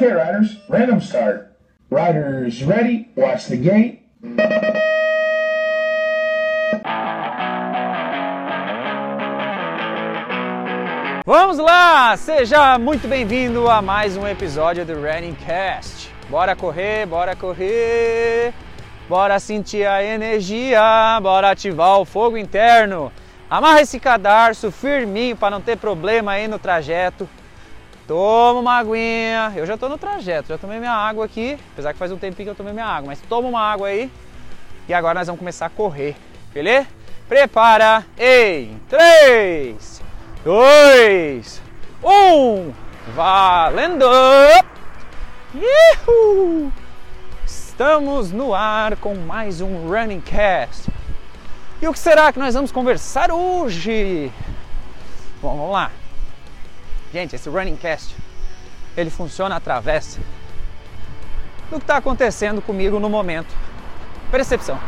Okay, riders, random start. Riders ready, watch the gate. Vamos lá! Seja muito bem-vindo a mais um episódio do Running Cast. Bora correr, bora correr, bora sentir a energia, bora ativar o fogo interno. Amarra esse cadarço firminho para não ter problema aí no trajeto. Toma uma aguinha. Eu já tô no trajeto, já tomei minha água aqui, apesar que faz um tempinho que eu tomei minha água, mas toma uma água aí. E agora nós vamos começar a correr, beleza? Prepara em 3, 2, 1, valendo! Uhul! Estamos no ar com mais um Running Cast. E o que será que nós vamos conversar hoje? Bom, vamos lá. Gente, esse Running Cast ele funciona através do que está acontecendo comigo no momento. Percepção.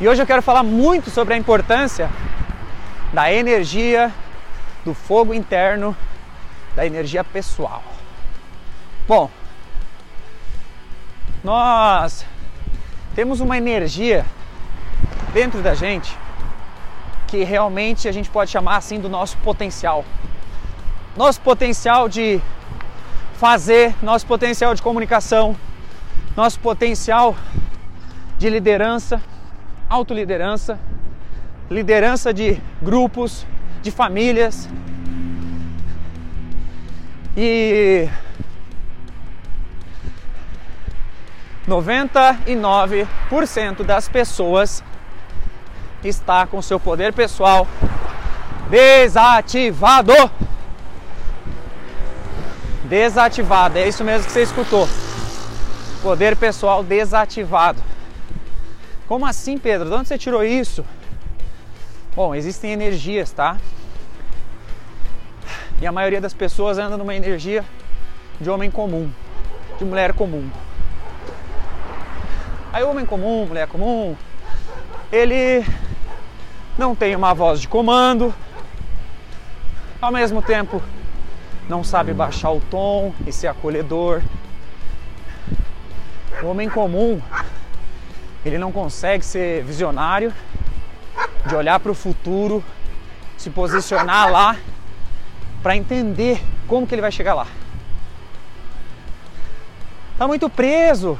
E hoje eu quero falar muito sobre a importância da energia, do fogo interno, da energia pessoal. Bom, nós temos uma energia dentro da gente que realmente a gente pode chamar assim do nosso potencial. Nosso potencial de fazer, nosso potencial de comunicação, nosso potencial de liderança, autoliderança, liderança de grupos, de famílias. E 99% das pessoas está com seu poder pessoal desativado. Desativado, é isso mesmo que você escutou. Poder pessoal desativado. Como assim, Pedro? De onde você tirou isso? Bom, existem energias, tá? E a maioria das pessoas anda numa energia de homem comum, de mulher comum. Aí homem comum, mulher comum, ele não tem uma voz de comando, ao mesmo tempo não sabe baixar o tom e ser acolhedor. O homem comum, ele não consegue ser visionário, de olhar para o futuro, se posicionar lá para entender como que ele vai chegar lá. Tá muito preso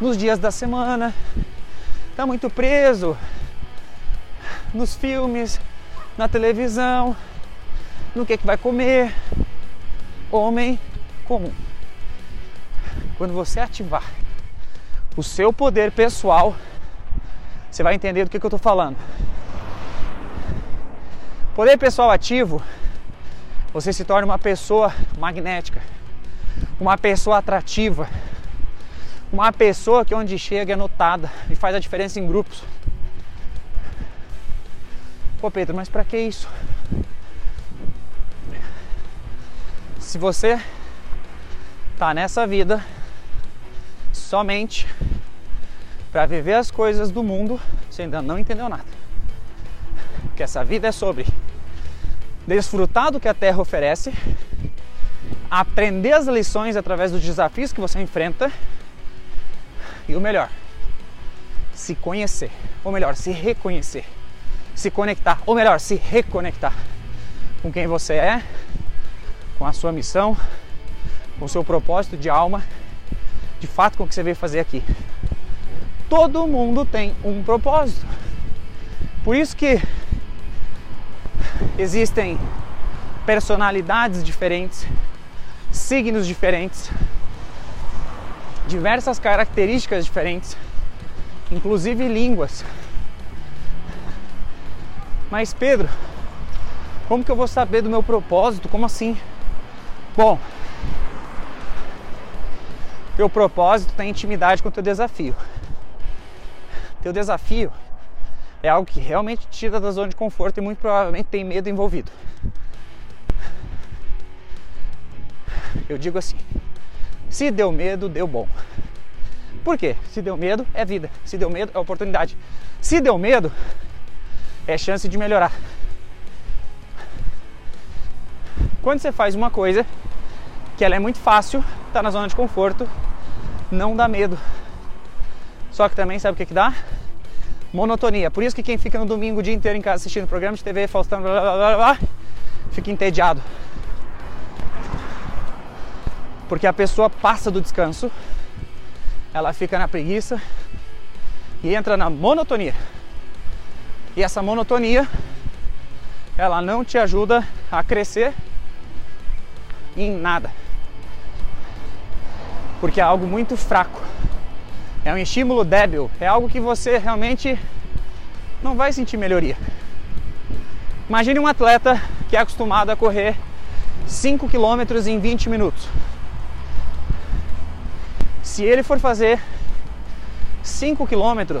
nos dias da semana, tá muito preso nos filmes, na televisão, no que, que vai comer. Homem comum. Quando você ativar o seu poder pessoal, você vai entender do que, que eu estou falando. Poder pessoal ativo, você se torna uma pessoa magnética, uma pessoa atrativa, uma pessoa que onde chega é notada e faz a diferença em grupos. Pô, Pedro, mas para que isso? Se você tá nessa vida somente para viver as coisas do mundo, você ainda não entendeu nada. Porque essa vida é sobre desfrutar do que a terra oferece, aprender as lições através dos desafios que você enfrenta e o melhor, se conhecer, ou melhor, se reconhecer se conectar, ou melhor, se reconectar com quem você é, com a sua missão, com o seu propósito de alma, de fato com o que você veio fazer aqui. Todo mundo tem um propósito. Por isso que existem personalidades diferentes, signos diferentes, diversas características diferentes, inclusive línguas. Mas Pedro, como que eu vou saber do meu propósito? Como assim? Bom, teu propósito tem intimidade com o teu desafio. Teu desafio é algo que realmente te tira da zona de conforto e muito provavelmente tem medo envolvido. Eu digo assim: se deu medo, deu bom. Por quê? Se deu medo, é vida. Se deu medo, é oportunidade. Se deu medo, é chance de melhorar. Quando você faz uma coisa que ela é muito fácil, tá na zona de conforto, não dá medo. Só que também sabe o que, que dá? Monotonia. Por isso que quem fica no domingo o dia inteiro em casa assistindo programa de TV, Faustão, blá, blá, blá, blá, fica entediado. Porque a pessoa passa do descanso, ela fica na preguiça e entra na monotonia. E essa monotonia, ela não te ajuda a crescer em nada. Porque é algo muito fraco. É um estímulo débil, é algo que você realmente não vai sentir melhoria. Imagine um atleta que é acostumado a correr 5 km em 20 minutos. Se ele for fazer 5 km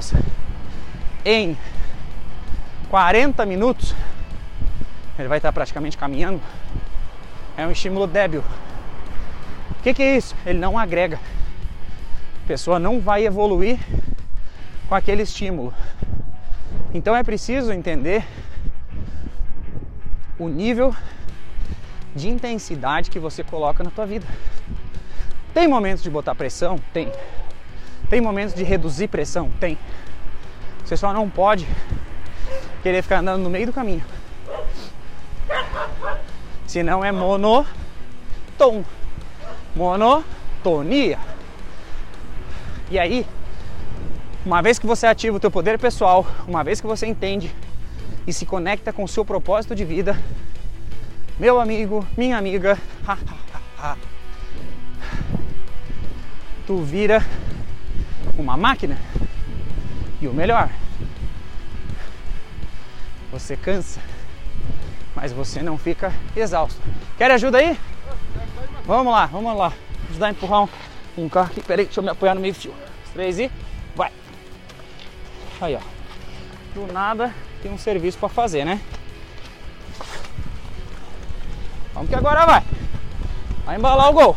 em 40 minutos, ele vai estar praticamente caminhando. É um estímulo débil. O que, que é isso? Ele não agrega. A pessoa não vai evoluir com aquele estímulo. Então é preciso entender o nível de intensidade que você coloca na tua vida. Tem momentos de botar pressão? Tem. Tem momentos de reduzir pressão? Tem. Você só não pode querer ficar andando no meio do caminho. Senão é monotom. Monotonia. E aí, uma vez que você ativa o teu poder pessoal, uma vez que você entende e se conecta com o seu propósito de vida, meu amigo, minha amiga, tu vira uma máquina. E o melhor, você cansa, mas você não fica exausto. Quer ajuda aí? Vamos lá, vamos lá. Ajudar a empurrar um, um carro aqui. Peraí, deixa eu me apoiar no meio fio. Três e vai. Aí, ó. Do nada tem um serviço para fazer, né? Vamos que agora vai. Vai embalar o gol.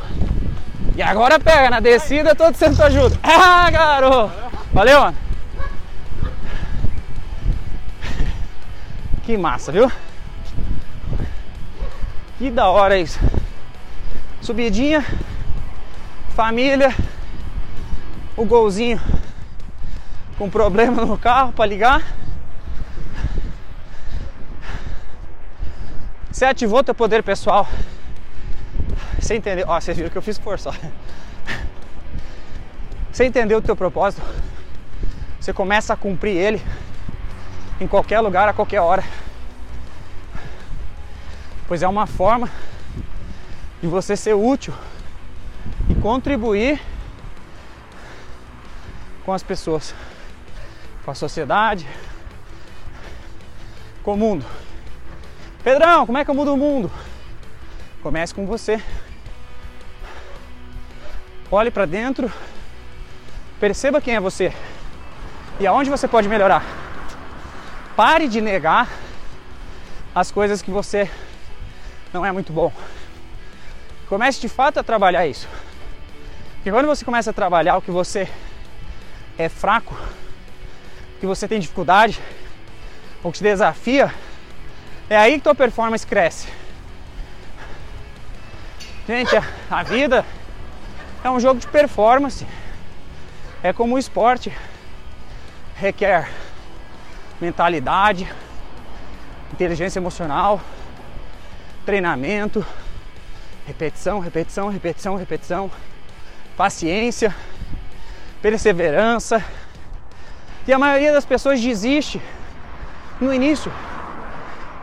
E agora pega, na descida todo sendo ajuda. Ah, garoto! Valeu, mano. Que massa, viu? Que da hora isso. Subidinha, família, o golzinho com problema no carro para ligar. Você ativou teu poder pessoal. Você entendeu? Ó, vocês viram que eu fiz força. Ó. Você entendeu o teu propósito? Você começa a cumprir ele em qualquer lugar, a qualquer hora. Pois é uma forma de você ser útil e contribuir com as pessoas, com a sociedade, com o mundo. Pedrão, como é que eu mudo o mundo? Comece com você. Olhe para dentro, perceba quem é você e aonde você pode melhorar. Pare de negar as coisas que você não é muito bom. Comece de fato a trabalhar isso. Porque quando você começa a trabalhar o que você é fraco, que você tem dificuldade, ou que te desafia, é aí que tua performance cresce. Gente, a, a vida é um jogo de performance. É como o esporte. Requer mentalidade, inteligência emocional, treinamento, repetição, repetição, repetição, repetição, paciência, perseverança. E a maioria das pessoas desiste no início.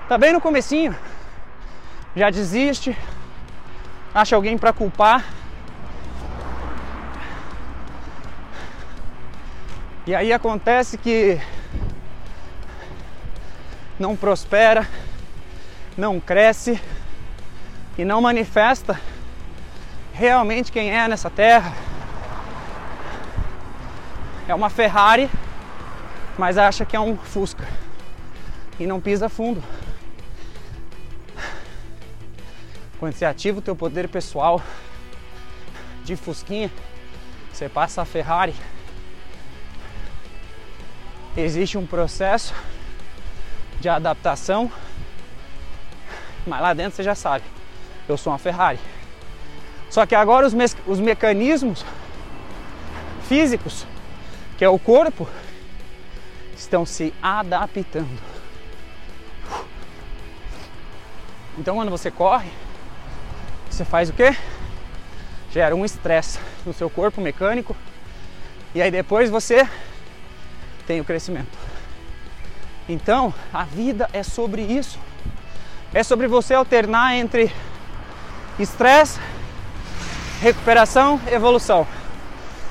Tá bem no comecinho. Já desiste, acha alguém para culpar. E aí acontece que não prospera, não cresce e não manifesta realmente quem é nessa terra. É uma Ferrari, mas acha que é um Fusca e não pisa fundo. Quando você ativa o teu poder pessoal de fusquinha, você passa a Ferrari. Existe um processo de adaptação, mas lá dentro você já sabe, eu sou uma Ferrari. Só que agora os, me os mecanismos físicos, que é o corpo, estão se adaptando. Então quando você corre, você faz o quê? Gera um estresse no seu corpo mecânico e aí depois você tem o crescimento. Então, a vida é sobre isso. É sobre você alternar entre estresse, recuperação, evolução.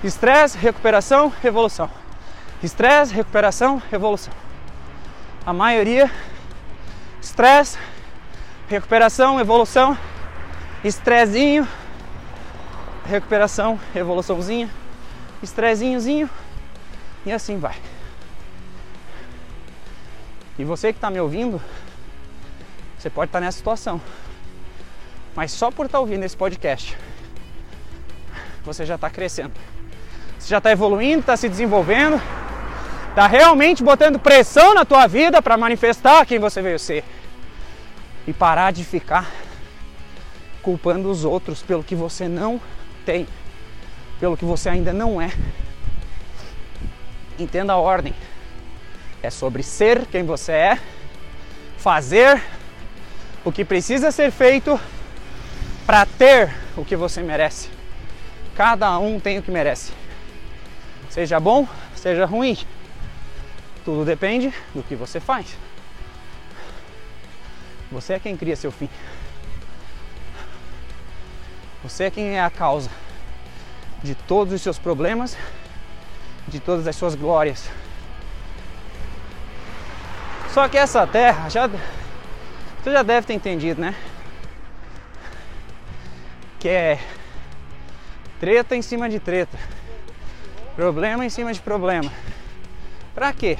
Estresse, recuperação, evolução. Estresse, recuperação, evolução. A maioria, estresse, recuperação, evolução, estressinho, recuperação, evoluçãozinha, estressinhozinho e assim vai. E você que está me ouvindo, você pode estar tá nessa situação. Mas só por estar tá ouvindo esse podcast, você já está crescendo. Você já está evoluindo, está se desenvolvendo, está realmente botando pressão na tua vida para manifestar quem você veio ser. E parar de ficar culpando os outros pelo que você não tem, pelo que você ainda não é. Entenda a ordem. É sobre ser quem você é, fazer o que precisa ser feito para ter o que você merece. Cada um tem o que merece. Seja bom, seja ruim. Tudo depende do que você faz. Você é quem cria seu fim. Você é quem é a causa de todos os seus problemas, de todas as suas glórias. Só que essa terra já você já deve ter entendido, né? Que é treta em cima de treta. Problema em cima de problema. Pra quê?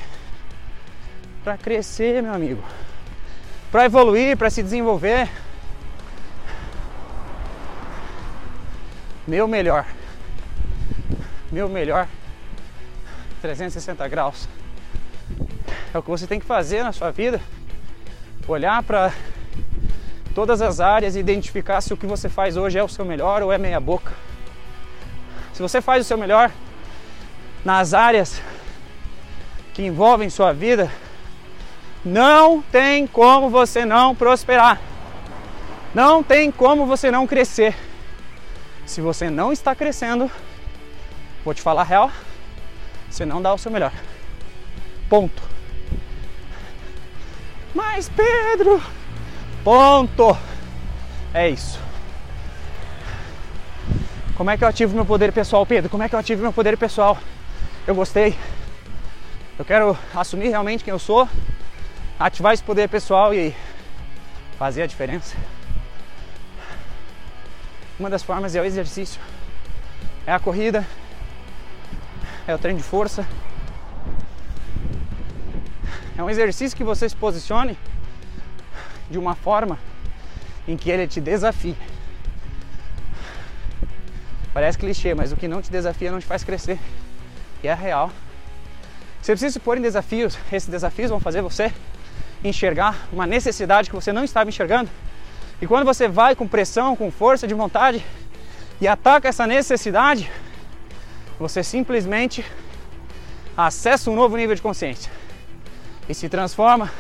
Pra crescer, meu amigo. Pra evoluir, pra se desenvolver. Meu melhor. Meu melhor. 360 graus é o que você tem que fazer na sua vida. Olhar para todas as áreas e identificar se o que você faz hoje é o seu melhor ou é meia boca. Se você faz o seu melhor nas áreas que envolvem sua vida, não tem como você não prosperar. Não tem como você não crescer. Se você não está crescendo, vou te falar a real, você não dá o seu melhor. Ponto. Mas Pedro, ponto. É isso. Como é que eu ativo meu poder pessoal, Pedro? Como é que eu ativo meu poder pessoal? Eu gostei. Eu quero assumir realmente quem eu sou, ativar esse poder pessoal e fazer a diferença. Uma das formas é o exercício, é a corrida, é o treino de força, é um exercício que você se posicione de uma forma em que ele te desafie. Parece clichê, mas o que não te desafia não te faz crescer. E é real. Você precisa se pôr em desafios. Esses desafios vão fazer você enxergar uma necessidade que você não estava enxergando. E quando você vai com pressão, com força de vontade e ataca essa necessidade, você simplesmente acessa um novo nível de consciência e se transforma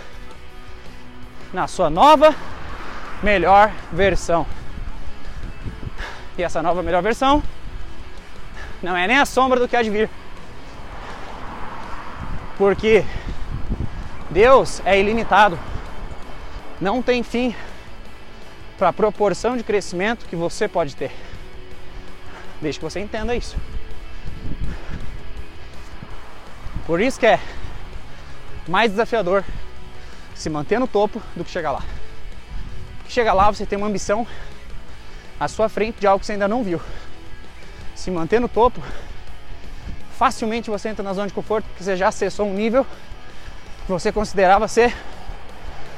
na sua nova melhor versão. E essa nova melhor versão não é nem a sombra do que há de vir. Porque Deus é ilimitado. Não tem fim para a proporção de crescimento que você pode ter. Desde que você entenda isso. Por isso que é mais desafiador se manter no topo do que chegar lá. Porque chegar lá você tem uma ambição à sua frente de algo que você ainda não viu. Se manter no topo, facilmente você entra na zona de conforto porque você já acessou um nível que você considerava ser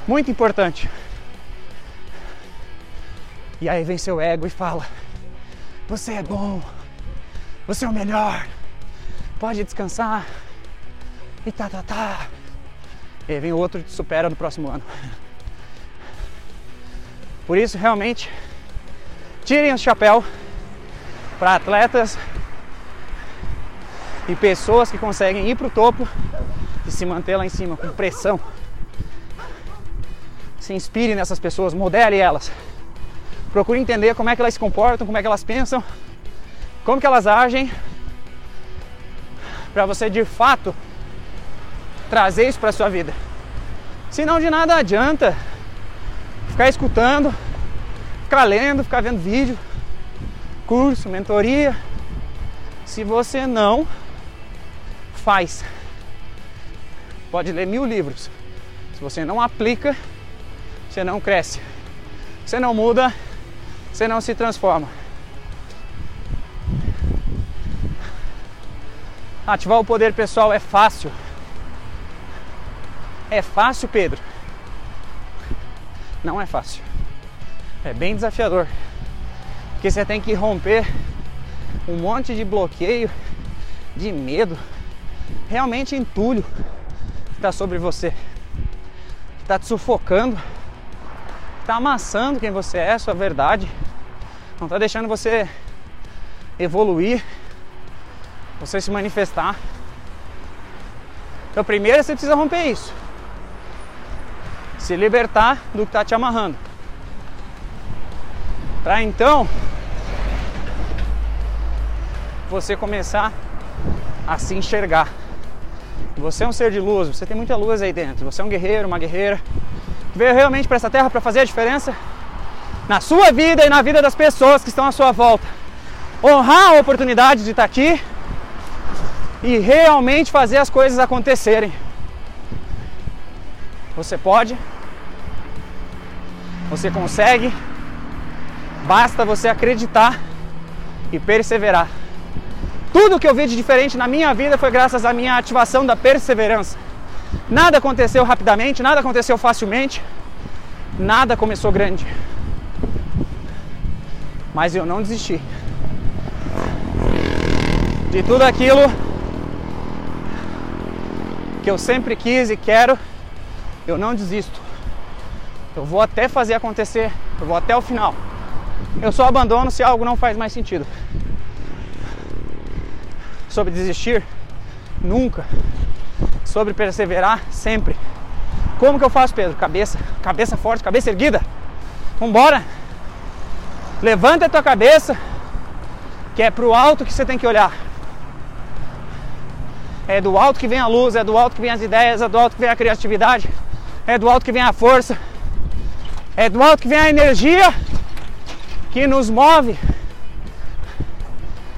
muito importante. E aí vem seu ego e fala: Você é bom, você é o melhor, pode descansar. E tá, tá, tá. E aí vem outro e te supera no próximo ano. Por isso, realmente, tirem o chapéu para atletas e pessoas que conseguem ir para o topo e se manter lá em cima com pressão. Se inspire nessas pessoas, modele elas. Procure entender como é que elas se comportam, como é que elas pensam, como que elas agem, para você de fato trazer isso para sua vida. Senão de nada adianta ficar escutando, ficar lendo, ficar vendo vídeo, curso, mentoria, se você não faz. Pode ler mil livros. Se você não aplica, você não cresce. Você não muda, você não se transforma. Ativar o poder pessoal é fácil. É fácil, Pedro? Não é fácil. É bem desafiador. Porque você tem que romper um monte de bloqueio, de medo, realmente entulho que está sobre você, que está te sufocando, que está amassando quem você é, sua verdade, não está deixando você evoluir, você se manifestar. Então, primeiro você precisa romper isso, se libertar do que está te amarrando, para então você começar a se enxergar. Você é um ser de luz, você tem muita luz aí dentro. Você é um guerreiro, uma guerreira que veio realmente para essa terra para fazer a diferença na sua vida e na vida das pessoas que estão à sua volta. Honrar a oportunidade de estar aqui e realmente fazer as coisas acontecerem. Você pode, você consegue, basta você acreditar e perseverar. Tudo que eu vi de diferente na minha vida foi graças à minha ativação da perseverança. Nada aconteceu rapidamente, nada aconteceu facilmente, nada começou grande. Mas eu não desisti. De tudo aquilo que eu sempre quis e quero, eu não desisto. Eu vou até fazer acontecer, eu vou até o final. Eu só abandono se algo não faz mais sentido sobre desistir? Nunca. Sobre perseverar? Sempre. Como que eu faço, Pedro? Cabeça, cabeça forte, cabeça erguida. Vambora. Levanta a tua cabeça, que é pro alto que você tem que olhar. É do alto que vem a luz, é do alto que vem as ideias, é do alto que vem a criatividade, é do alto que vem a força, é do alto que vem a energia que nos move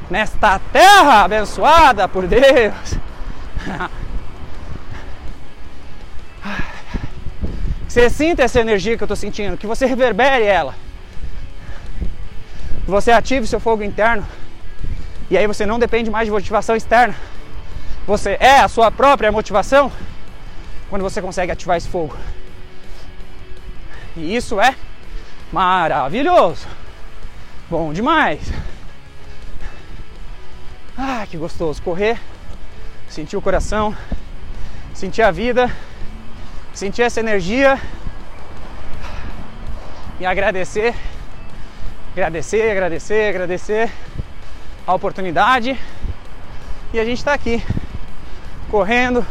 nesta terra abençoada por Deus. Você sinta essa energia que eu estou sentindo, que você reverbere ela. Que você ative seu fogo interno. E aí você não depende mais de motivação externa. Você é a sua própria motivação quando você consegue ativar esse fogo. E isso é maravilhoso. Bom demais. Ah, que gostoso correr, sentir o coração, sentir a vida, sentir essa energia e agradecer, agradecer, agradecer, agradecer a oportunidade. E a gente está aqui, correndo,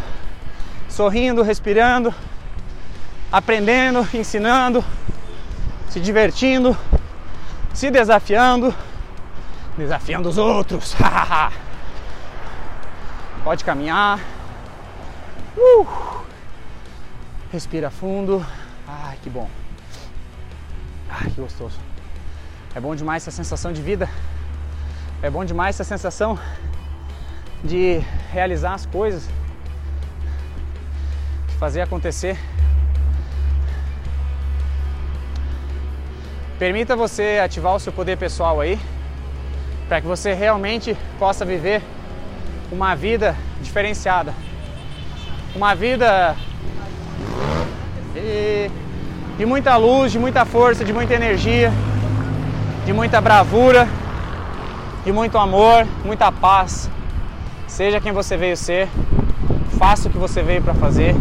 sorrindo, respirando, aprendendo, ensinando, se divertindo, se desafiando desafiando os outros. Pode caminhar. Uh. Respira fundo. Ai, que bom. Ai, que gostoso. É bom demais essa sensação de vida. É bom demais essa sensação de realizar as coisas, de fazer acontecer. Permita você ativar o seu poder pessoal aí para que você realmente possa viver uma vida diferenciada. Uma vida de, muita luz, de muita força, de muita energia, de muita bravura, de muito amor, muita paz. Seja quem você veio ser, faça o que você veio para fazer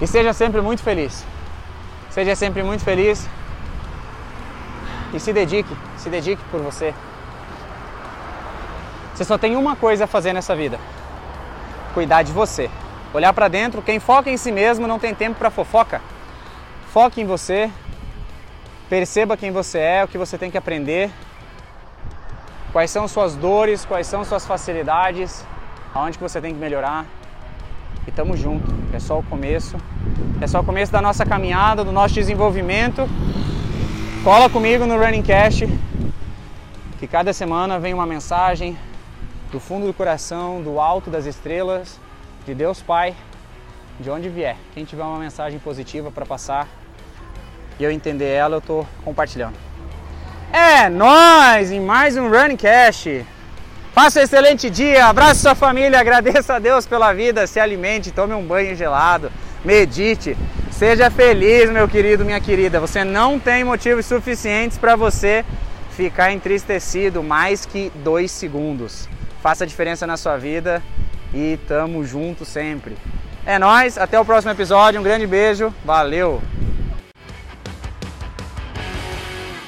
e seja sempre muito feliz. Seja sempre muito feliz e se dedique, se dedique por você. Você só tem uma coisa a fazer nessa vida: cuidar de você. Olhar para dentro, quem foca em si mesmo não tem tempo para fofoca. Foque em você, perceba quem você é, o que você tem que aprender, quais são suas dores, quais são suas facilidades, aonde que você tem que melhorar. E tamo junto, é só o começo. É só o começo da nossa caminhada, do nosso desenvolvimento. Cola comigo no Running Cast, que cada semana vem uma mensagem do fundo do coração, do alto das estrelas, de Deus Pai, de onde vier. Quem tiver uma mensagem positiva para passar e eu entender ela, eu tô compartilhando. É nós em mais um Running Cast. Faça um excelente dia, abraço sua família, agradeça a Deus pela vida, se alimente, tome um banho gelado, medite, seja feliz, meu querido, minha querida. Você não tem motivos suficientes para você ficar entristecido mais que dois segundos. Faça a diferença na sua vida e tamo junto sempre. É nós, até o próximo episódio, um grande beijo, valeu!